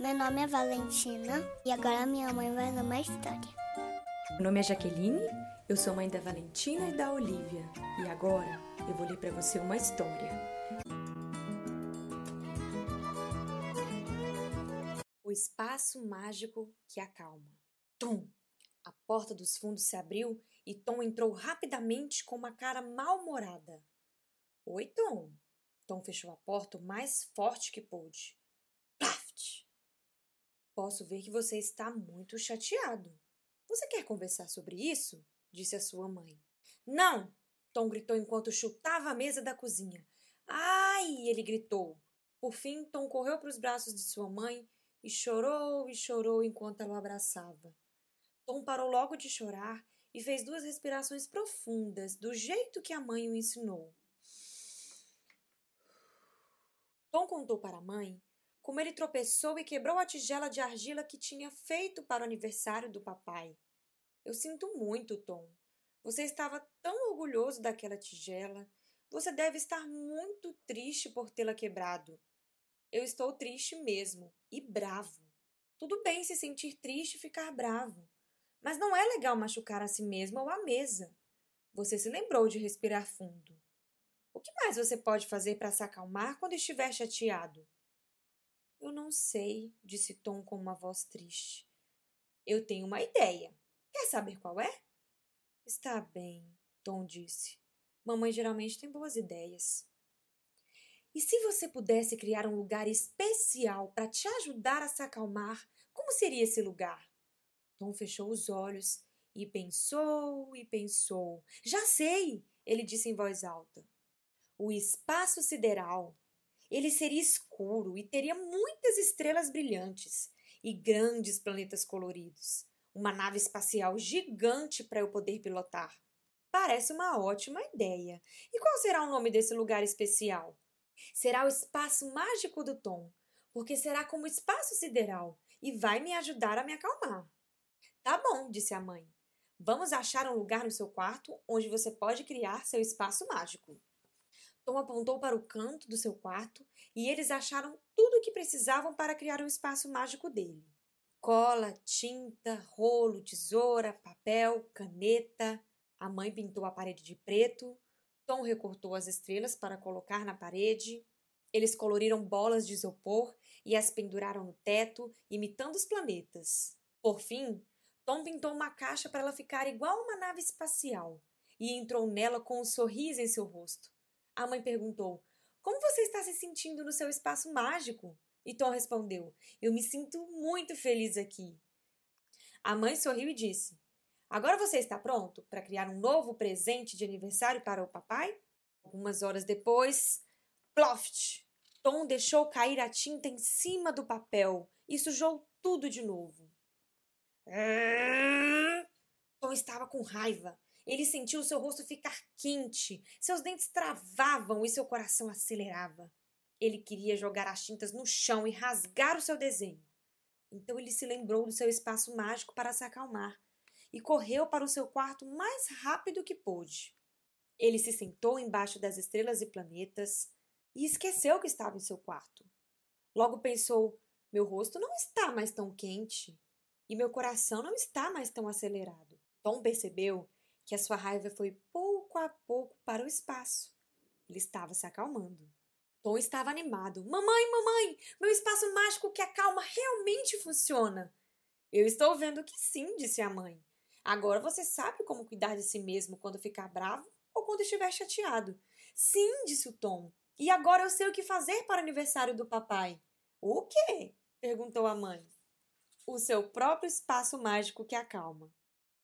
Meu nome é Valentina e agora minha mãe vai ler uma história. Meu nome é Jaqueline, eu sou mãe da Valentina e da Olivia. E agora eu vou ler para você uma história. O espaço mágico que acalma. Tum! A porta dos fundos se abriu e Tom entrou rapidamente com uma cara mal-humorada. Oi, Tom. Tom fechou a porta o mais forte que pôde. Plaft! Posso ver que você está muito chateado. Você quer conversar sobre isso? disse a sua mãe. Não! Tom gritou enquanto chutava a mesa da cozinha. Ai! ele gritou. Por fim, Tom correu para os braços de sua mãe e chorou e chorou enquanto ela o abraçava. Tom parou logo de chorar e fez duas respirações profundas, do jeito que a mãe o ensinou. Tom contou para a mãe como ele tropeçou e quebrou a tigela de argila que tinha feito para o aniversário do papai. Eu sinto muito, Tom. Você estava tão orgulhoso daquela tigela. Você deve estar muito triste por tê-la quebrado. Eu estou triste mesmo e bravo. Tudo bem se sentir triste e ficar bravo, mas não é legal machucar a si mesmo ou a mesa. Você se lembrou de respirar fundo. O que mais você pode fazer para se acalmar quando estiver chateado? Eu não sei, disse Tom com uma voz triste. Eu tenho uma ideia. Quer saber qual é? Está bem, Tom disse. Mamãe geralmente tem boas ideias. E se você pudesse criar um lugar especial para te ajudar a se acalmar, como seria esse lugar? Tom fechou os olhos e pensou e pensou. Já sei, ele disse em voz alta. O espaço sideral ele seria escuro e teria muitas estrelas brilhantes e grandes planetas coloridos. Uma nave espacial gigante para eu poder pilotar. Parece uma ótima ideia. E qual será o nome desse lugar especial? Será o espaço mágico do Tom, porque será como espaço sideral e vai me ajudar a me acalmar. Tá bom, disse a mãe. Vamos achar um lugar no seu quarto onde você pode criar seu espaço mágico. Tom apontou para o canto do seu quarto e eles acharam tudo o que precisavam para criar o espaço mágico dele: cola, tinta, rolo, tesoura, papel, caneta. A mãe pintou a parede de preto. Tom recortou as estrelas para colocar na parede. Eles coloriram bolas de isopor e as penduraram no teto, imitando os planetas. Por fim, Tom pintou uma caixa para ela ficar igual uma nave espacial e entrou nela com um sorriso em seu rosto. A mãe perguntou: Como você está se sentindo no seu espaço mágico? E Tom respondeu: Eu me sinto muito feliz aqui. A mãe sorriu e disse: Agora você está pronto para criar um novo presente de aniversário para o papai? Algumas horas depois, ploft! Tom deixou cair a tinta em cima do papel e sujou tudo de novo. Tom estava com raiva. Ele sentiu seu rosto ficar quente, seus dentes travavam e seu coração acelerava. Ele queria jogar as tintas no chão e rasgar o seu desenho. Então ele se lembrou do seu espaço mágico para se acalmar e correu para o seu quarto mais rápido que pôde. Ele se sentou embaixo das estrelas e planetas e esqueceu que estava em seu quarto. Logo pensou: meu rosto não está mais tão quente e meu coração não está mais tão acelerado. Tom percebeu que a sua raiva foi pouco a pouco para o espaço. Ele estava se acalmando. Tom estava animado. Mamãe, mamãe, meu espaço mágico que acalma realmente funciona. Eu estou vendo que sim, disse a mãe. Agora você sabe como cuidar de si mesmo quando ficar bravo ou quando estiver chateado. Sim, disse o Tom. E agora eu sei o que fazer para o aniversário do papai. O quê? perguntou a mãe. O seu próprio espaço mágico que acalma.